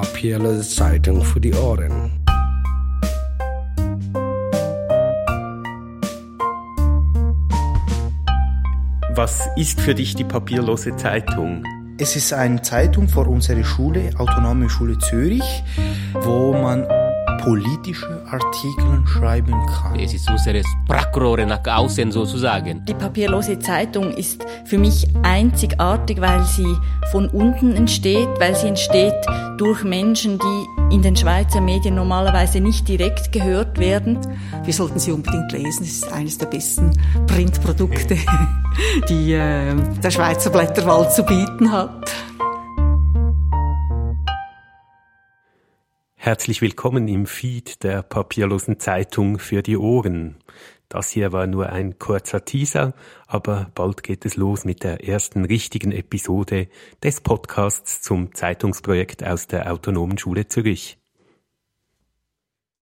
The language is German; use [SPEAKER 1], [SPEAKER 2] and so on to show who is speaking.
[SPEAKER 1] papierlose Zeitung für die Ohren.
[SPEAKER 2] Was ist für dich die papierlose Zeitung?
[SPEAKER 3] Es ist eine Zeitung für unsere Schule, Autonome Schule Zürich, wo man politische Artikel schreiben kann.
[SPEAKER 4] Es ist unsere Sprachrohre nach außen sozusagen.
[SPEAKER 5] Die papierlose Zeitung ist für mich einzigartig, weil sie von unten entsteht, weil sie entsteht durch Menschen, die in den Schweizer Medien normalerweise nicht direkt gehört werden.
[SPEAKER 6] Wir sollten sie unbedingt lesen. Es ist eines der besten Printprodukte, die äh, der Schweizer Blätterwald zu bieten hat.
[SPEAKER 2] Herzlich willkommen im Feed der papierlosen Zeitung für die Ohren. Das hier war nur ein kurzer Teaser, aber bald geht es los mit der ersten richtigen Episode des Podcasts zum Zeitungsprojekt aus der Autonomen Schule Zürich.